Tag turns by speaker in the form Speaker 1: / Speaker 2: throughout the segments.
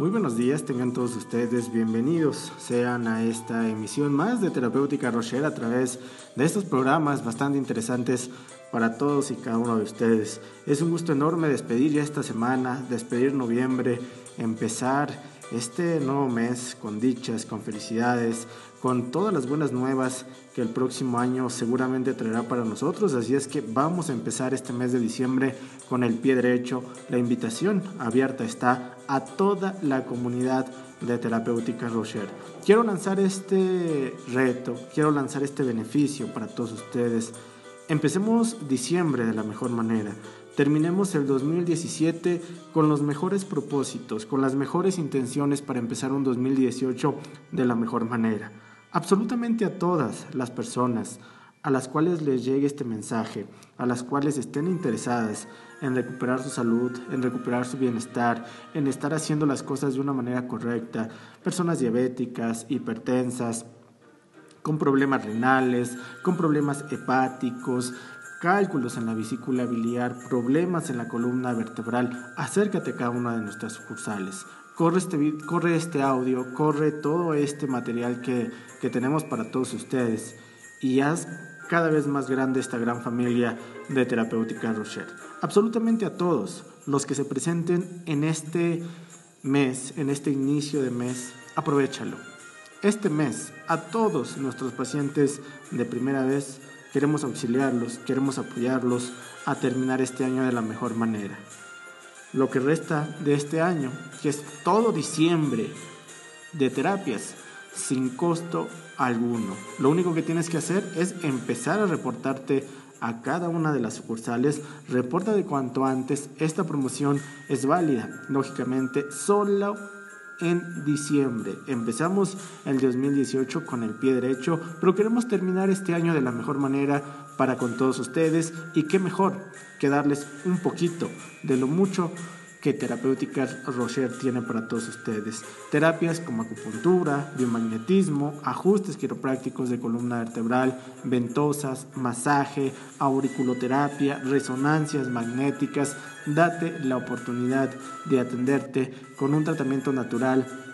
Speaker 1: Muy buenos días, tengan todos ustedes bienvenidos, sean a esta emisión más de Terapéutica Rocher a través de estos programas bastante interesantes para todos y cada uno de ustedes. Es un gusto enorme despedir ya esta semana, despedir noviembre, empezar este nuevo mes con dichas, con felicidades, con todas las buenas nuevas que el próximo año seguramente traerá para nosotros. Así es que vamos a empezar este mes de diciembre con el pie derecho. La invitación abierta está a toda la comunidad de Terapéutica Rocher. Quiero lanzar este reto, quiero lanzar este beneficio para todos ustedes. Empecemos diciembre de la mejor manera terminemos el 2017 con los mejores propósitos, con las mejores intenciones para empezar un 2018 de la mejor manera. Absolutamente a todas las personas a las cuales les llegue este mensaje, a las cuales estén interesadas en recuperar su salud, en recuperar su bienestar, en estar haciendo las cosas de una manera correcta, personas diabéticas, hipertensas, con problemas renales, con problemas hepáticos, cálculos en la vesícula biliar, problemas en la columna vertebral, acércate a cada una de nuestras sucursales. Corre este, corre este audio, corre todo este material que, que tenemos para todos ustedes y haz cada vez más grande esta gran familia de Terapéutica Rocher. Absolutamente a todos los que se presenten en este mes, en este inicio de mes, aprovechalo. Este mes, a todos nuestros pacientes de primera vez, Queremos auxiliarlos, queremos apoyarlos a terminar este año de la mejor manera. Lo que resta de este año, que es todo diciembre de terapias sin costo alguno. Lo único que tienes que hacer es empezar a reportarte a cada una de las sucursales. Reporta de cuanto antes. Esta promoción es válida, lógicamente, solo en diciembre. Empezamos el 2018 con el pie derecho, pero queremos terminar este año de la mejor manera para con todos ustedes y qué mejor que darles un poquito de lo mucho que Terapéuticas Rocher tiene para todos ustedes. Terapias como acupuntura, biomagnetismo, ajustes quiroprácticos de columna vertebral, ventosas, masaje, auriculoterapia, resonancias magnéticas. Date la oportunidad de atenderte con un tratamiento natural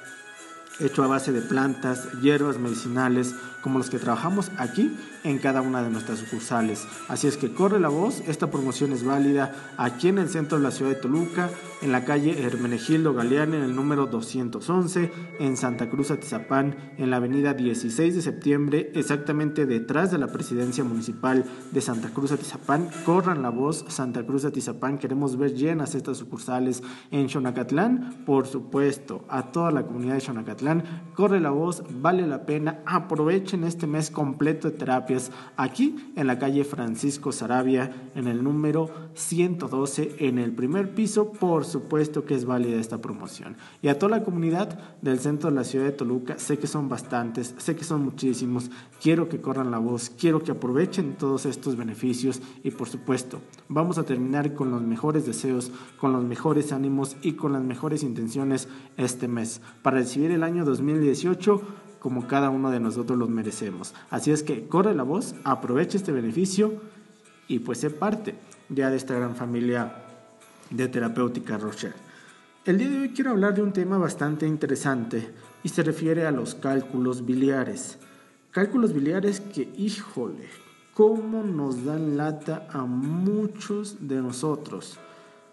Speaker 1: hecho a base de plantas, hierbas medicinales, como los que trabajamos aquí en cada una de nuestras sucursales. Así es que corre la voz, esta promoción es válida aquí en el centro de la ciudad de Toluca, en la calle Hermenegildo Galeán, en el número 211, en Santa Cruz Atizapán, en la avenida 16 de septiembre, exactamente detrás de la presidencia municipal de Santa Cruz Atizapán. Corran la voz, Santa Cruz Atizapán, queremos ver llenas estas sucursales en Xonacatlán, por supuesto, a toda la comunidad de Xonacatlán, corre la voz, vale la pena, aprovechen en este mes completo de terapias aquí en la calle Francisco Sarabia, en el número 112, en el primer piso. Por supuesto que es válida esta promoción. Y a toda la comunidad del centro de la ciudad de Toluca, sé que son bastantes, sé que son muchísimos. Quiero que corran la voz, quiero que aprovechen todos estos beneficios y por supuesto, vamos a terminar con los mejores deseos, con los mejores ánimos y con las mejores intenciones este mes para recibir el año 2018 como cada uno de nosotros los merecemos. Así es que corre la voz, aprovecha este beneficio y pues sé parte ya de esta gran familia de terapéutica Rocher. El día de hoy quiero hablar de un tema bastante interesante y se refiere a los cálculos biliares. Cálculos biliares que, híjole, cómo nos dan lata a muchos de nosotros.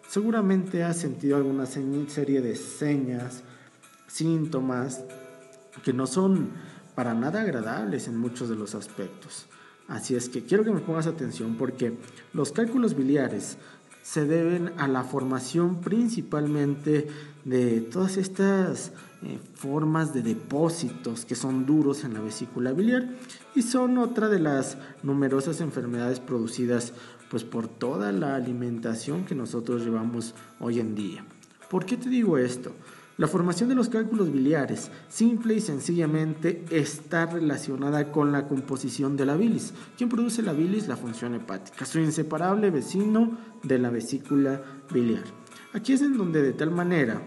Speaker 1: Seguramente has sentido alguna serie de señas, síntomas que no son para nada agradables en muchos de los aspectos. Así es que quiero que me pongas atención porque los cálculos biliares se deben a la formación principalmente de todas estas eh, formas de depósitos que son duros en la vesícula biliar y son otra de las numerosas enfermedades producidas pues por toda la alimentación que nosotros llevamos hoy en día. ¿Por qué te digo esto? La formación de los cálculos biliares, simple y sencillamente, está relacionada con la composición de la bilis. ¿Quién produce la bilis? La función hepática, su inseparable vecino de la vesícula biliar. Aquí es en donde de tal manera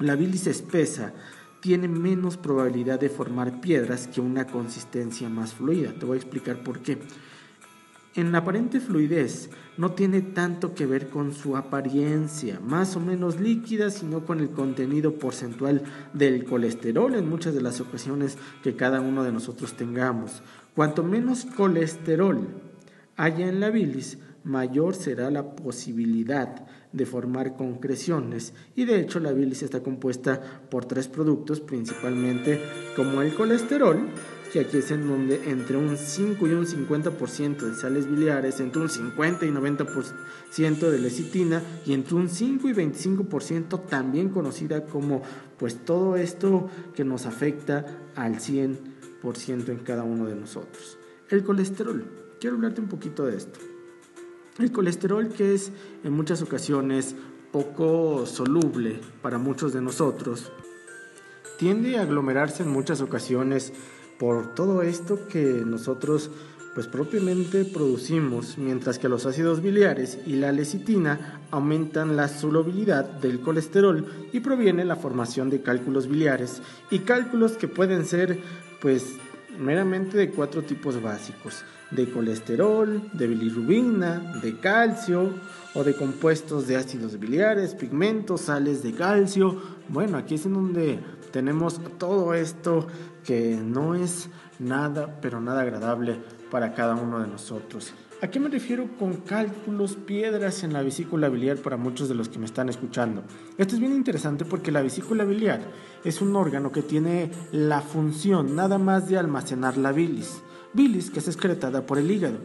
Speaker 1: la bilis espesa tiene menos probabilidad de formar piedras que una consistencia más fluida. Te voy a explicar por qué. En la aparente fluidez no tiene tanto que ver con su apariencia, más o menos líquida, sino con el contenido porcentual del colesterol en muchas de las ocasiones que cada uno de nosotros tengamos. Cuanto menos colesterol haya en la bilis, mayor será la posibilidad de formar concreciones y de hecho la bilis está compuesta por tres productos principalmente como el colesterol que aquí es en donde entre un 5 y un 50% de sales biliares, entre un 50 y 90% de lecitina y entre un 5 y 25% también conocida como pues todo esto que nos afecta al 100% en cada uno de nosotros. El colesterol, quiero hablarte un poquito de esto. El colesterol que es en muchas ocasiones poco soluble para muchos de nosotros, tiende a aglomerarse en muchas ocasiones por todo esto que nosotros pues propiamente producimos, mientras que los ácidos biliares y la lecitina aumentan la solubilidad del colesterol y proviene la formación de cálculos biliares y cálculos que pueden ser pues meramente de cuatro tipos básicos, de colesterol, de bilirrubina, de calcio o de compuestos de ácidos biliares, pigmentos, sales de calcio. Bueno, aquí es en donde tenemos todo esto que no es nada, pero nada agradable para cada uno de nosotros. ¿A qué me refiero con cálculos, piedras en la vesícula biliar para muchos de los que me están escuchando? Esto es bien interesante porque la vesícula biliar es un órgano que tiene la función nada más de almacenar la bilis. Bilis que es excretada por el hígado.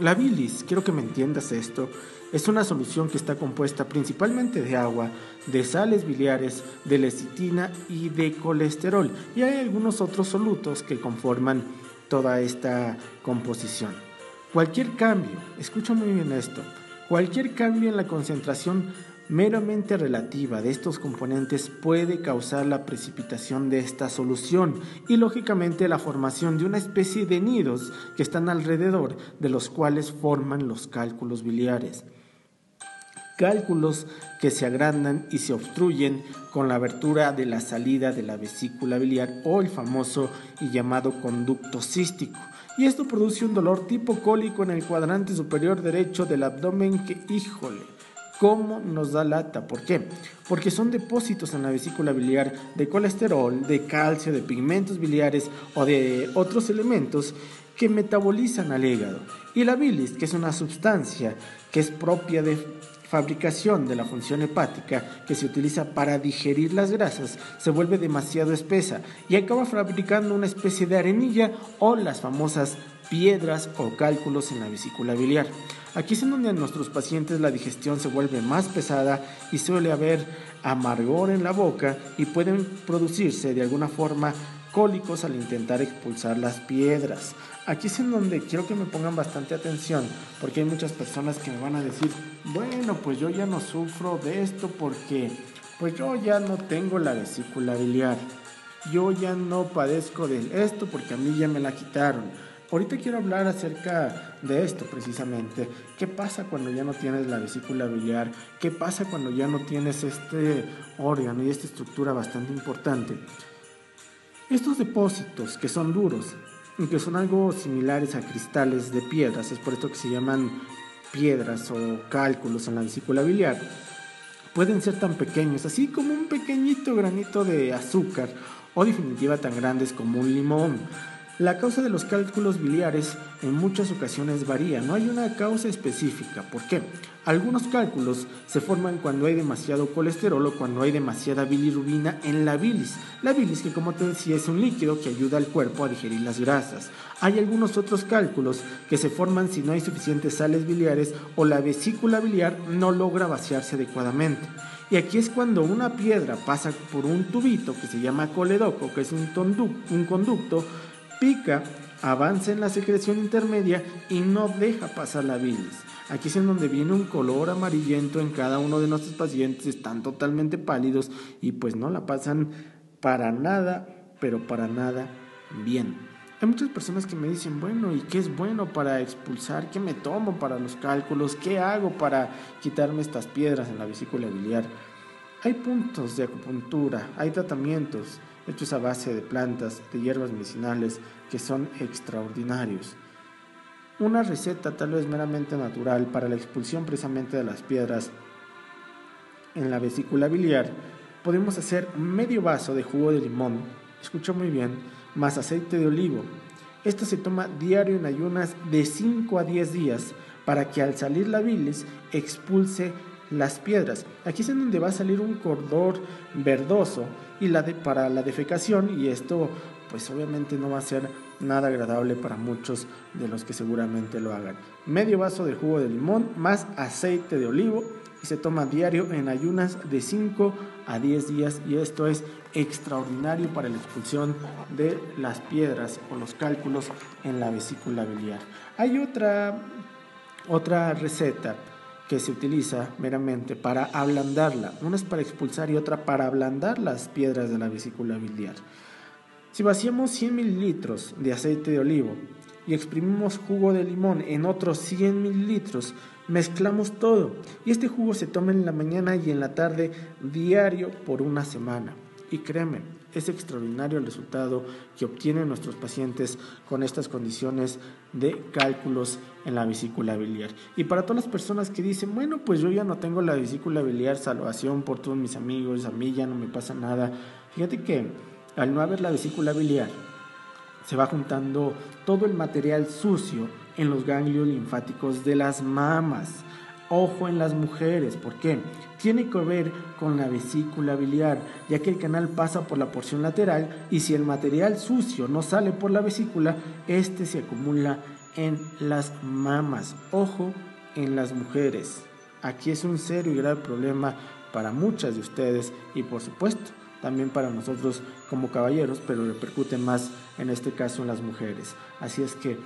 Speaker 1: La bilis, quiero que me entiendas esto, es una solución que está compuesta principalmente de agua, de sales biliares, de lecitina y de colesterol. Y hay algunos otros solutos que conforman toda esta composición. Cualquier cambio, escucha muy bien esto, cualquier cambio en la concentración meramente relativa de estos componentes puede causar la precipitación de esta solución y lógicamente la formación de una especie de nidos que están alrededor de los cuales forman los cálculos biliares cálculos que se agrandan y se obstruyen con la abertura de la salida de la vesícula biliar o el famoso y llamado conducto cístico. Y esto produce un dolor tipo cólico en el cuadrante superior derecho del abdomen que, híjole, ¿cómo nos da lata? ¿Por qué? Porque son depósitos en la vesícula biliar de colesterol, de calcio, de pigmentos biliares o de otros elementos que metabolizan al hígado. Y la bilis, que es una sustancia que es propia de fabricación de la función hepática que se utiliza para digerir las grasas se vuelve demasiado espesa y acaba fabricando una especie de arenilla o las famosas piedras o cálculos en la vesícula biliar. Aquí es en donde a nuestros pacientes la digestión se vuelve más pesada y suele haber amargor en la boca y pueden producirse de alguna forma cólicos al intentar expulsar las piedras. Aquí es en donde quiero que me pongan bastante atención, porque hay muchas personas que me van a decir, bueno, pues yo ya no sufro de esto porque pues yo ya no tengo la vesícula biliar. Yo ya no padezco de esto porque a mí ya me la quitaron. Ahorita quiero hablar acerca de esto precisamente. ¿Qué pasa cuando ya no tienes la vesícula biliar? ¿Qué pasa cuando ya no tienes este órgano y esta estructura bastante importante? Estos depósitos que son duros y que son algo similares a cristales de piedras, es por esto que se llaman piedras o cálculos en la vesícula biliar, pueden ser tan pequeños, así como un pequeñito granito de azúcar o definitiva tan grandes como un limón. La causa de los cálculos biliares en muchas ocasiones varía, no hay una causa específica. ¿Por qué? Algunos cálculos se forman cuando hay demasiado colesterol o cuando hay demasiada bilirrubina en la bilis. La bilis, que como te decía, es un líquido que ayuda al cuerpo a digerir las grasas. Hay algunos otros cálculos que se forman si no hay suficientes sales biliares o la vesícula biliar no logra vaciarse adecuadamente. Y aquí es cuando una piedra pasa por un tubito que se llama coledoco, que es un, conducto, pica, avanza en la secreción intermedia y no deja pasar la bilis. Aquí es en donde viene un color amarillento en cada uno de nuestros pacientes, están totalmente pálidos y pues no la pasan para nada, pero para nada bien. Hay muchas personas que me dicen, bueno, ¿y qué es bueno para expulsar? ¿Qué me tomo para los cálculos? ¿Qué hago para quitarme estas piedras en la vesícula biliar? Hay puntos de acupuntura, hay tratamientos hechos a base de plantas, de hierbas medicinales, que son extraordinarios. una receta tal vez meramente natural para la expulsión precisamente de las piedras en la vesícula biliar, podemos hacer medio vaso de jugo de limón, escucha muy bien, más aceite de olivo. Esto se toma diario en ayunas de 5 a 10 días para que al salir la bilis expulse las piedras. Aquí es en donde va a salir un cordor verdoso y la para la defecación y esto pues obviamente no va a ser nada agradable para muchos de los que seguramente lo hagan. Medio vaso de jugo de limón más aceite de olivo y se toma diario en ayunas de 5 a 10 días y esto es extraordinario para la expulsión de las piedras o los cálculos en la vesícula biliar. Hay otra, otra receta que se utiliza meramente para ablandarla. Una es para expulsar y otra para ablandar las piedras de la vesícula biliar. Si vaciamos 100 mililitros de aceite de olivo y exprimimos jugo de limón en otros 100 mililitros, mezclamos todo y este jugo se toma en la mañana y en la tarde diario por una semana. Y créeme, es extraordinario el resultado que obtienen nuestros pacientes con estas condiciones de cálculos en la vesícula biliar. Y para todas las personas que dicen, bueno, pues yo ya no tengo la vesícula biliar, salvación por todos mis amigos, a mí ya no me pasa nada. Fíjate que al no haber la vesícula biliar, se va juntando todo el material sucio en los ganglios linfáticos de las mamas. Ojo en las mujeres, ¿por qué? Tiene que ver con la vesícula biliar, ya que el canal pasa por la porción lateral y si el material sucio no sale por la vesícula, este se acumula en las mamas. Ojo en las mujeres. Aquí es un serio y grave problema para muchas de ustedes y por supuesto también para nosotros como caballeros, pero repercute más en este caso en las mujeres. Así es que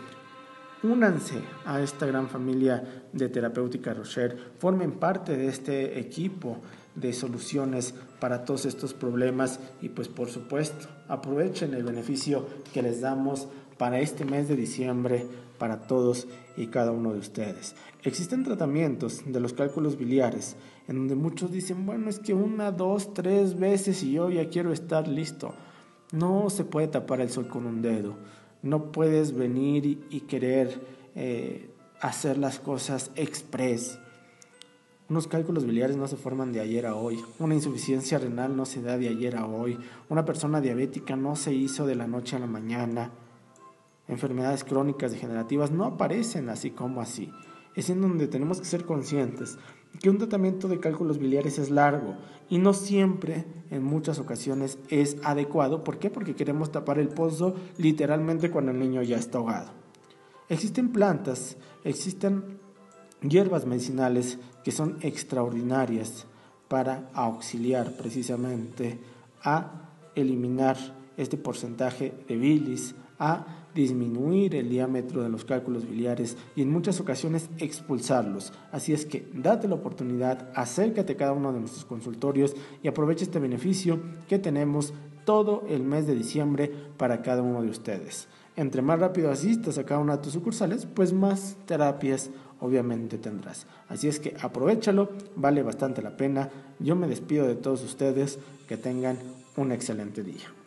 Speaker 1: únanse a esta gran familia de Terapéutica Rocher, formen parte de este equipo de soluciones para todos estos problemas y pues por supuesto aprovechen el beneficio que les damos para este mes de diciembre para todos y cada uno de ustedes. Existen tratamientos de los cálculos biliares en donde muchos dicen, bueno, es que una, dos, tres veces y yo ya quiero estar listo. No se puede tapar el sol con un dedo. No puedes venir y, querer eh, hacer las cosas express. Unos cálculos biliares no se forman de ayer a hoy. Una insuficiencia renal no se da de ayer a hoy. Una persona diabética no se hizo de la noche a la mañana. Enfermedades crónicas degenerativas no aparecen así como así. Es en donde tenemos que ser conscientes que un tratamiento de cálculos biliares es largo y no siempre, en muchas ocasiones, es adecuado. ¿Por qué? Porque queremos tapar el pozo literalmente cuando el niño ya está ahogado. Existen plantas, existen hierbas medicinales que son extraordinarias para auxiliar precisamente a eliminar este porcentaje de bilis, a disminuir el diámetro de los cálculos biliares y en muchas ocasiones expulsarlos. Así es que date la oportunidad, acércate a cada uno de nuestros consultorios y aprovecha este beneficio que tenemos todo el mes de diciembre para cada uno de ustedes. Entre más rápido asistas a cada una de tus sucursales, pues más terapias obviamente tendrás. Así es que aprovechalo, vale bastante la pena. Yo me despido de todos ustedes, que tengan un excelente día.